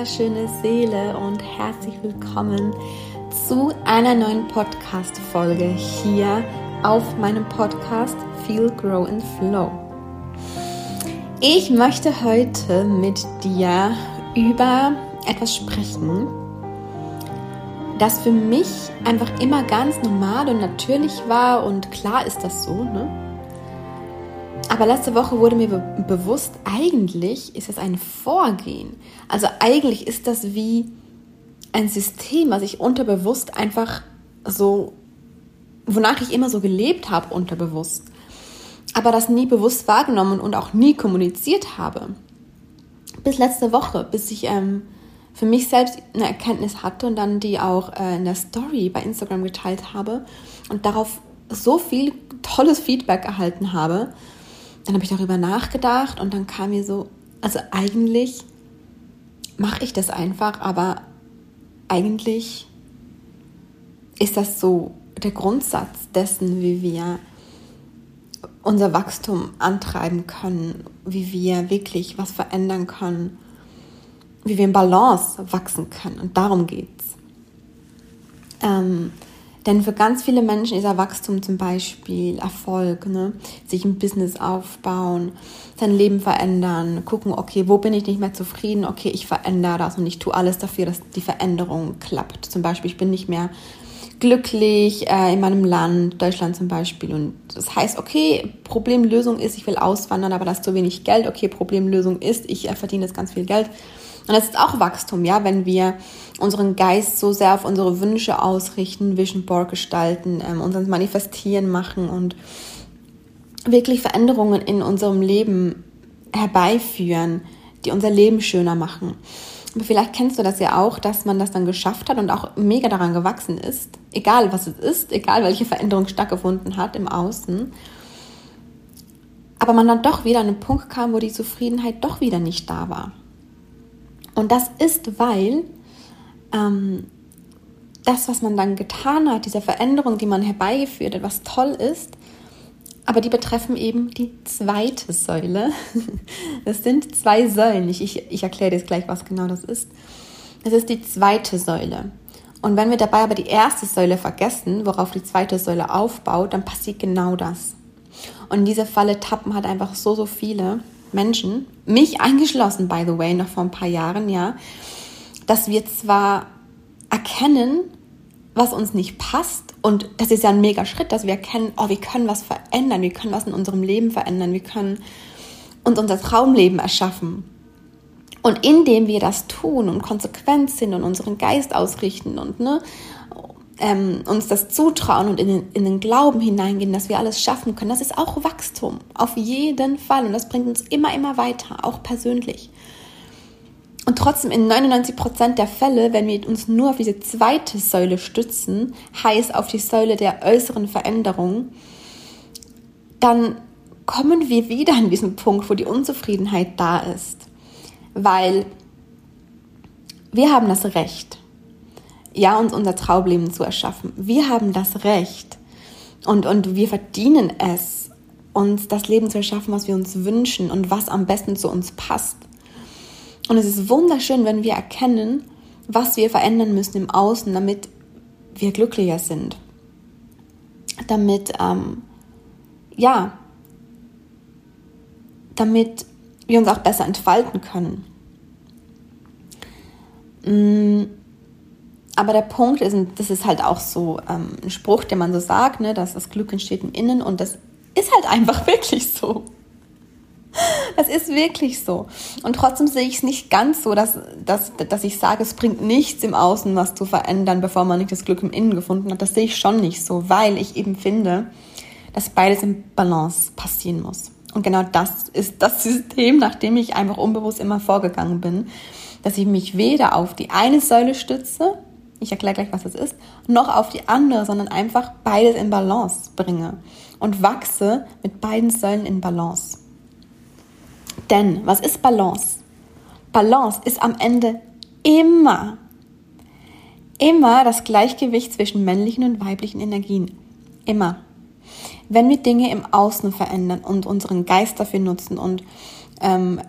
wunderschöne Seele und herzlich willkommen zu einer neuen Podcast-Folge hier auf meinem Podcast Feel, Grow and Flow. Ich möchte heute mit dir über etwas sprechen, das für mich einfach immer ganz normal und natürlich war und klar ist das so, ne? Aber letzte Woche wurde mir be bewusst, eigentlich ist es ein Vorgehen. Also eigentlich ist das wie ein System, was ich unterbewusst einfach so, wonach ich immer so gelebt habe, unterbewusst. Aber das nie bewusst wahrgenommen und auch nie kommuniziert habe. Bis letzte Woche, bis ich ähm, für mich selbst eine Erkenntnis hatte und dann die auch äh, in der Story bei Instagram geteilt habe und darauf so viel tolles Feedback erhalten habe dann habe ich darüber nachgedacht und dann kam mir so, also eigentlich mache ich das einfach, aber eigentlich ist das so der Grundsatz dessen, wie wir unser Wachstum antreiben können, wie wir wirklich was verändern können, wie wir in Balance wachsen können. Und darum geht's. Ähm, denn für ganz viele Menschen ist Wachstum zum Beispiel Erfolg, ne? sich ein Business aufbauen, sein Leben verändern, gucken, okay, wo bin ich nicht mehr zufrieden, okay, ich verändere das und ich tue alles dafür, dass die Veränderung klappt. Zum Beispiel, ich bin nicht mehr glücklich äh, in meinem Land, Deutschland zum Beispiel. Und das heißt, okay, Problemlösung ist, ich will auswandern, aber das ist zu wenig Geld. Okay, Problemlösung ist, ich äh, verdiene jetzt ganz viel Geld. Und das ist auch Wachstum, ja, wenn wir unseren Geist so sehr auf unsere Wünsche ausrichten, Vision Board gestalten, ähm, uns ans Manifestieren machen und wirklich Veränderungen in unserem Leben herbeiführen, die unser Leben schöner machen. Aber vielleicht kennst du das ja auch, dass man das dann geschafft hat und auch mega daran gewachsen ist, egal was es ist, egal welche Veränderung stattgefunden hat im Außen. Aber man dann doch wieder an einen Punkt kam, wo die Zufriedenheit doch wieder nicht da war. Und das ist, weil ähm, das, was man dann getan hat, diese Veränderung, die man herbeigeführt hat, was toll ist, aber die betreffen eben die zweite Säule. Das sind zwei Säulen. Ich, ich, ich erkläre dir jetzt gleich, was genau das ist. Das ist die zweite Säule. Und wenn wir dabei aber die erste Säule vergessen, worauf die zweite Säule aufbaut, dann passiert genau das. Und in diese Falle tappen halt einfach so, so viele Menschen, mich eingeschlossen, by the way, noch vor ein paar Jahren, ja, dass wir zwar erkennen, was uns nicht passt, und das ist ja ein mega Schritt, dass wir erkennen, oh, wir können was verändern, wir können was in unserem Leben verändern, wir können uns unser Traumleben erschaffen. Und indem wir das tun und konsequent sind und unseren Geist ausrichten und ne, ähm, uns das zutrauen und in den, in den Glauben hineingehen, dass wir alles schaffen können, das ist auch Wachstum. Auf jeden Fall. Und das bringt uns immer, immer weiter, auch persönlich. Und trotzdem in 99 Prozent der Fälle, wenn wir uns nur auf diese zweite Säule stützen, heißt auf die Säule der äußeren Veränderung, dann kommen wir wieder an diesen Punkt, wo die Unzufriedenheit da ist. Weil wir haben das Recht ja, uns unser Traumleben zu erschaffen. Wir haben das Recht und, und wir verdienen es, uns das Leben zu erschaffen, was wir uns wünschen und was am besten zu uns passt. Und es ist wunderschön, wenn wir erkennen, was wir verändern müssen im Außen, damit wir glücklicher sind. Damit, ähm, ja, damit wir uns auch besser entfalten können. Mm aber der Punkt ist, und das ist halt auch so ähm, ein Spruch, den man so sagt, ne, dass das Glück entsteht im Innen und das ist halt einfach wirklich so. Das ist wirklich so. Und trotzdem sehe ich es nicht ganz so, dass, dass, dass ich sage, es bringt nichts im Außen, was zu verändern, bevor man nicht das Glück im Innen gefunden hat. Das sehe ich schon nicht so, weil ich eben finde, dass beides im Balance passieren muss. Und genau das ist das System, nach dem ich einfach unbewusst immer vorgegangen bin, dass ich mich weder auf die eine Säule stütze, ich erkläre gleich, was das ist, noch auf die andere, sondern einfach beides in Balance bringe und wachse mit beiden Säulen in Balance. Denn was ist Balance? Balance ist am Ende immer, immer das Gleichgewicht zwischen männlichen und weiblichen Energien. Immer. Wenn wir Dinge im Außen verändern und unseren Geist dafür nutzen und ähm,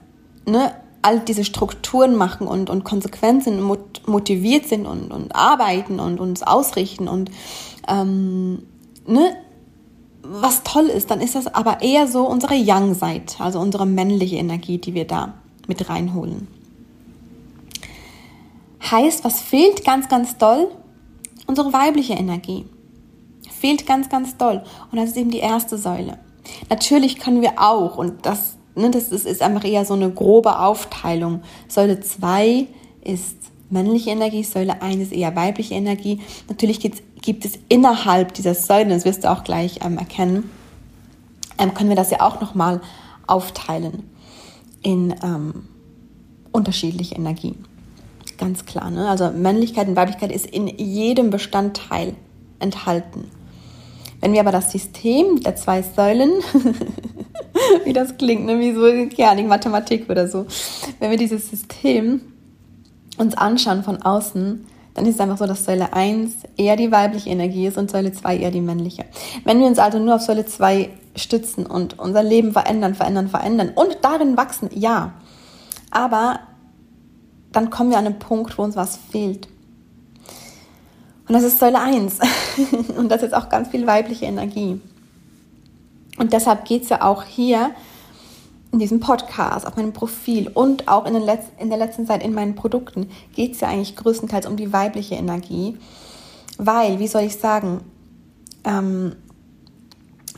ne, all diese Strukturen machen und, und konsequent sind und motiviert sind und, und arbeiten und uns ausrichten und ähm, ne, was toll ist, dann ist das aber eher so unsere Yang-Seite, also unsere männliche Energie, die wir da mit reinholen. Heißt, was fehlt ganz, ganz doll? Unsere weibliche Energie. Fehlt ganz, ganz doll. Und das ist eben die erste Säule. Natürlich können wir auch, und das, ne, das ist, ist einfach eher so eine grobe Aufteilung. Säule 2 ist männliche Energie, Säule 1 ist eher weibliche Energie. Natürlich gibt, es innerhalb dieser Säulen, das wirst du auch gleich ähm, erkennen, ähm, können wir das ja auch nochmal aufteilen in ähm, unterschiedliche Energien. Ganz klar. Ne? Also Männlichkeit und Weiblichkeit ist in jedem Bestandteil enthalten. Wenn wir aber das System der zwei Säulen, wie das klingt, ne? wie so ja, die Mathematik oder so, wenn wir dieses System uns anschauen von außen, dann ist es einfach so, dass Säule 1 eher die weibliche Energie ist und Säule 2 eher die männliche. Wenn wir uns also nur auf Säule 2 stützen und unser Leben verändern, verändern, verändern und darin wachsen, ja. Aber dann kommen wir an einen Punkt, wo uns was fehlt. Und das ist Säule 1. und das ist auch ganz viel weibliche Energie. Und deshalb geht es ja auch hier in diesem Podcast, auf meinem Profil und auch in, Letz in der letzten Zeit in meinen Produkten geht es ja eigentlich größtenteils um die weibliche Energie. Weil, wie soll ich sagen, ähm,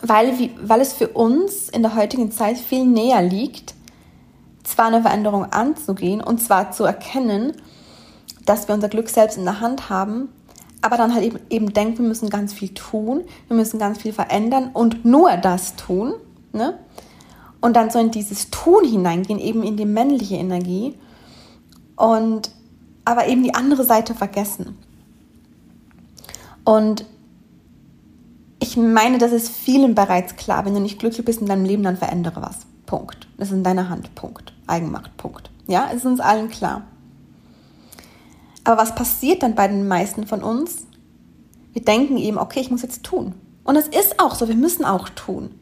weil, wie, weil es für uns in der heutigen Zeit viel näher liegt, zwar eine Veränderung anzugehen und zwar zu erkennen, dass wir unser Glück selbst in der Hand haben, aber dann halt eben, eben denken, wir müssen ganz viel tun, wir müssen ganz viel verändern und nur das tun, ne? Und dann so in dieses Tun hineingehen, eben in die männliche Energie und aber eben die andere Seite vergessen. Und ich meine, das ist vielen bereits klar. Wenn du nicht glücklich bist in deinem Leben, dann verändere was. Punkt. Das ist in deiner Hand. Punkt. Eigenmacht. Punkt. Ja, es ist uns allen klar. Aber was passiert dann bei den meisten von uns? Wir denken eben, okay, ich muss jetzt tun. Und es ist auch so, wir müssen auch tun.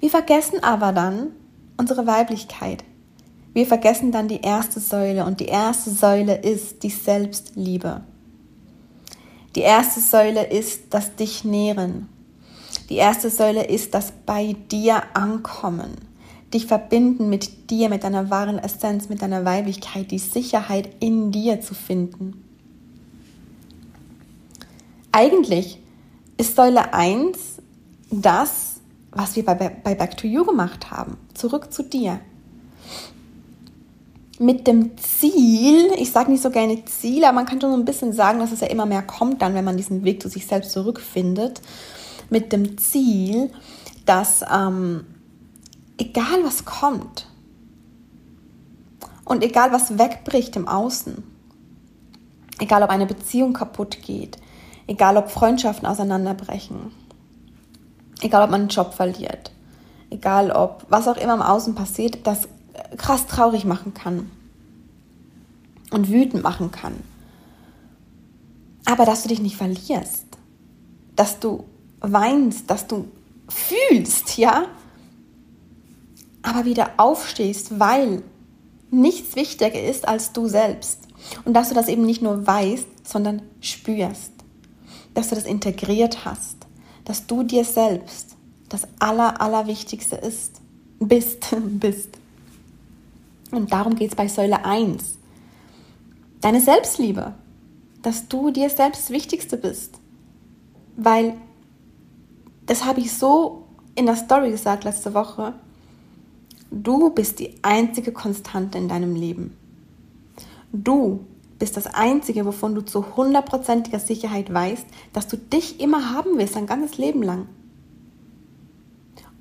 Wir vergessen aber dann unsere Weiblichkeit. Wir vergessen dann die erste Säule und die erste Säule ist die Selbstliebe. Die erste Säule ist das Dich nähren. Die erste Säule ist das bei dir ankommen dich verbinden mit dir, mit deiner wahren Essenz, mit deiner Weiblichkeit, die Sicherheit in dir zu finden. Eigentlich ist Säule 1 das, was wir bei, Back to You gemacht haben. Zurück zu dir. Mit dem Ziel, ich sage nicht so gerne Ziel, aber man kann schon so ein bisschen sagen, dass es ja immer mehr kommt dann, wenn man diesen Weg zu sich selbst zurückfindet. Mit dem Ziel, dass ähm, egal was kommt und egal was wegbricht im Außen, egal ob eine Beziehung kaputt geht, egal ob Freundschaften auseinanderbrechen, egal ob man einen Job verliert, egal ob was auch immer im Außen passiert, das krass traurig machen kann und wütend machen kann. Aber dass du dich nicht verlierst, dass du weinst, dass du fühlst, ja, aber wieder aufstehst, weil nichts wichtiger ist als du selbst. Und dass du das eben nicht nur weißt, sondern spürst. Dass du das integriert hast. Dass du dir selbst das Aller, Allerwichtigste ist. Bist, bist. Und darum geht es bei Säule 1. Deine Selbstliebe. Dass du dir selbst das Wichtigste bist. Weil, das habe ich so in der Story gesagt letzte Woche, Du bist die einzige Konstante in deinem Leben. Du bist das Einzige, wovon du zu hundertprozentiger Sicherheit weißt, dass du dich immer haben willst, dein ganzes Leben lang.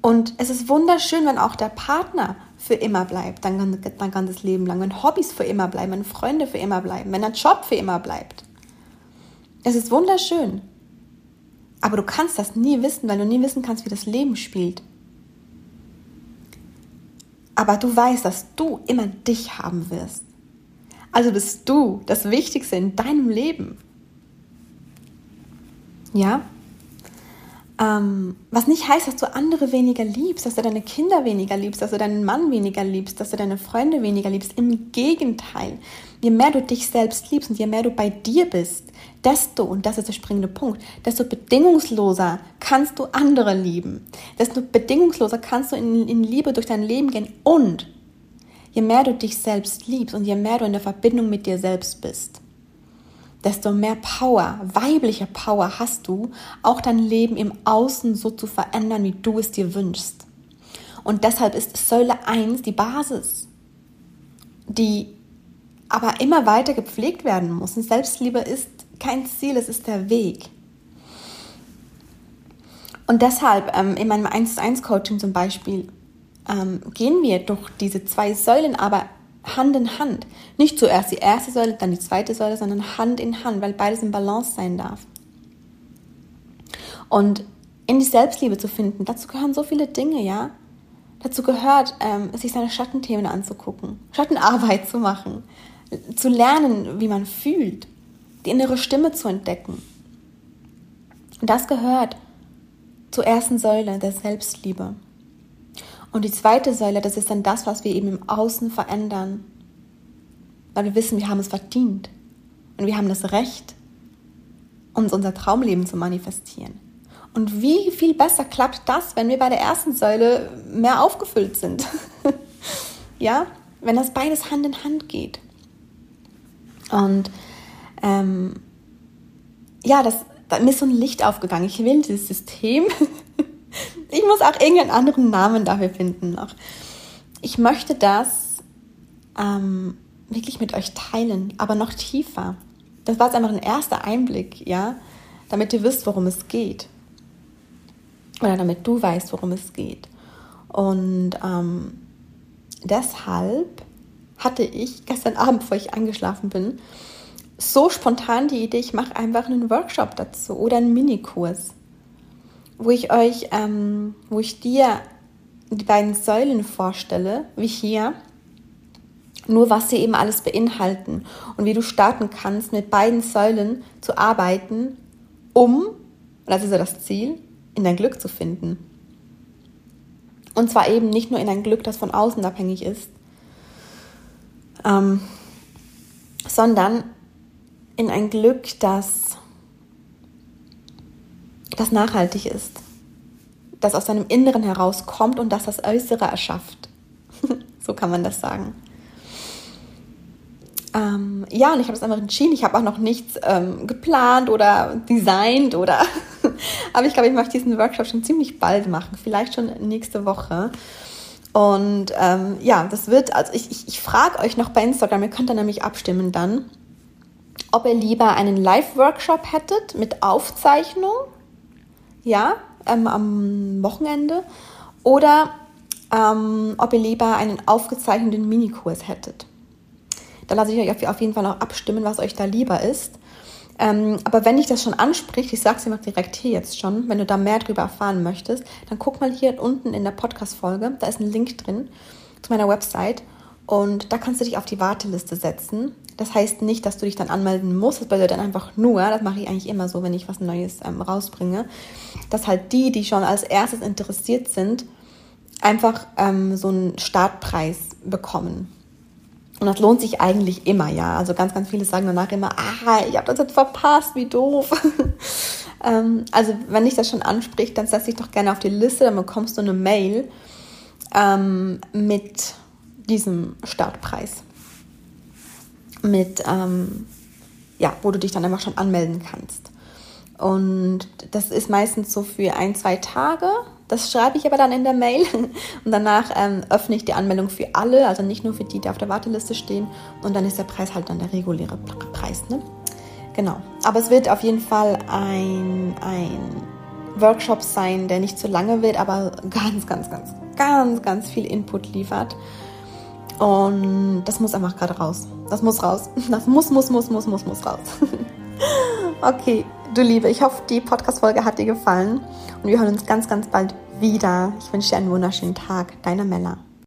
Und es ist wunderschön, wenn auch der Partner für immer bleibt, dein, dein ganzes Leben lang, wenn Hobbys für immer bleiben, wenn Freunde für immer bleiben, wenn dein Job für immer bleibt. Es ist wunderschön. Aber du kannst das nie wissen, weil du nie wissen kannst, wie das Leben spielt. Aber du weißt, dass du immer dich haben wirst. Also bist du das Wichtigste in deinem Leben. Ja? Ähm, was nicht heißt, dass du andere weniger liebst, dass du deine Kinder weniger liebst, dass du deinen Mann weniger liebst, dass du deine Freunde weniger liebst. Im Gegenteil, je mehr du dich selbst liebst und je mehr du bei dir bist, desto, und das ist der springende Punkt, desto bedingungsloser kannst du andere lieben. Desto bedingungsloser kannst du in, in Liebe durch dein Leben gehen. Und je mehr du dich selbst liebst und je mehr du in der Verbindung mit dir selbst bist, desto mehr Power, weibliche Power hast du, auch dein Leben im Außen so zu verändern, wie du es dir wünschst. Und deshalb ist Säule 1 die Basis, die aber immer weiter gepflegt werden muss. Und Selbstliebe ist kein Ziel, es ist der Weg. Und deshalb ähm, in meinem 1 zu 1 Coaching zum Beispiel ähm, gehen wir durch diese zwei Säulen, aber Hand in Hand. Nicht zuerst die erste Säule, dann die zweite Säule, sondern Hand in Hand, weil beides in Balance sein darf. Und in die Selbstliebe zu finden, dazu gehören so viele Dinge, ja. Dazu gehört, ähm, sich seine Schattenthemen anzugucken, Schattenarbeit zu machen, zu lernen, wie man fühlt, die innere Stimme zu entdecken. Und das gehört zur ersten Säule der Selbstliebe. Und die zweite Säule, das ist dann das, was wir eben im Außen verändern. Weil wir wissen, wir haben es verdient. Und wir haben das Recht, uns unser Traumleben zu manifestieren. Und wie viel besser klappt das, wenn wir bei der ersten Säule mehr aufgefüllt sind? ja, wenn das beides Hand in Hand geht. Und ähm, ja, das, da mir ist so ein Licht aufgegangen. Ich will dieses System ich muss auch irgendeinen anderen Namen dafür finden noch. Ich möchte das ähm, wirklich mit euch teilen, aber noch tiefer. Das war jetzt einfach ein erster Einblick, ja, damit ihr wisst, worum es geht. Oder damit du weißt, worum es geht. Und ähm, deshalb hatte ich gestern Abend, bevor ich eingeschlafen bin, so spontan die Idee, ich mache einfach einen Workshop dazu oder einen Minikurs wo ich euch, ähm, wo ich dir die beiden Säulen vorstelle, wie hier, nur was sie eben alles beinhalten und wie du starten kannst, mit beiden Säulen zu arbeiten, um, das ist ja das Ziel, in dein Glück zu finden. Und zwar eben nicht nur in ein Glück, das von außen abhängig ist, ähm, sondern in ein Glück, das das nachhaltig ist, das aus deinem Inneren herauskommt und das das Äußere erschafft. so kann man das sagen. Ähm, ja, und ich habe es einfach entschieden. Ich habe auch noch nichts ähm, geplant oder designt oder. Aber ich glaube, ich möchte diesen Workshop schon ziemlich bald machen, vielleicht schon nächste Woche. Und ähm, ja, das wird, also ich, ich, ich frage euch noch bei Instagram, ihr könnt dann nämlich abstimmen dann, ob ihr lieber einen Live-Workshop hättet mit Aufzeichnung ja, ähm, am Wochenende oder ähm, ob ihr lieber einen aufgezeichneten Minikurs hättet. Da lasse ich euch auf jeden Fall noch abstimmen, was euch da lieber ist. Ähm, aber wenn dich das schon anspricht, ich sage es mal direkt hier jetzt schon, wenn du da mehr darüber erfahren möchtest, dann guck mal hier unten in der Podcast-Folge, da ist ein Link drin zu meiner Website und da kannst du dich auf die Warteliste setzen. Das heißt nicht, dass du dich dann anmelden musst. Das bedeutet dann einfach nur, das mache ich eigentlich immer so, wenn ich was Neues ähm, rausbringe, dass halt die, die schon als erstes interessiert sind, einfach ähm, so einen Startpreis bekommen. Und das lohnt sich eigentlich immer, ja. Also ganz, ganz viele sagen danach immer, ah, ich habe das jetzt verpasst, wie doof. ähm, also wenn dich das schon anspricht, dann setz dich doch gerne auf die Liste, dann bekommst du eine Mail ähm, mit diesem Startpreis. Mit, ähm, ja, wo du dich dann einfach schon anmelden kannst. Und das ist meistens so für ein, zwei Tage. Das schreibe ich aber dann in der Mail. Und danach ähm, öffne ich die Anmeldung für alle, also nicht nur für die, die auf der Warteliste stehen. Und dann ist der Preis halt dann der reguläre Preis. Ne? Genau. Aber es wird auf jeden Fall ein, ein Workshop sein, der nicht zu lange wird, aber ganz, ganz, ganz, ganz, ganz viel Input liefert. Und das muss einfach gerade raus. Das muss raus. Das muss, muss, muss, muss, muss, muss raus. okay, du Liebe, ich hoffe, die Podcast-Folge hat dir gefallen. Und wir hören uns ganz, ganz bald wieder. Ich wünsche dir einen wunderschönen Tag. Deine Mella.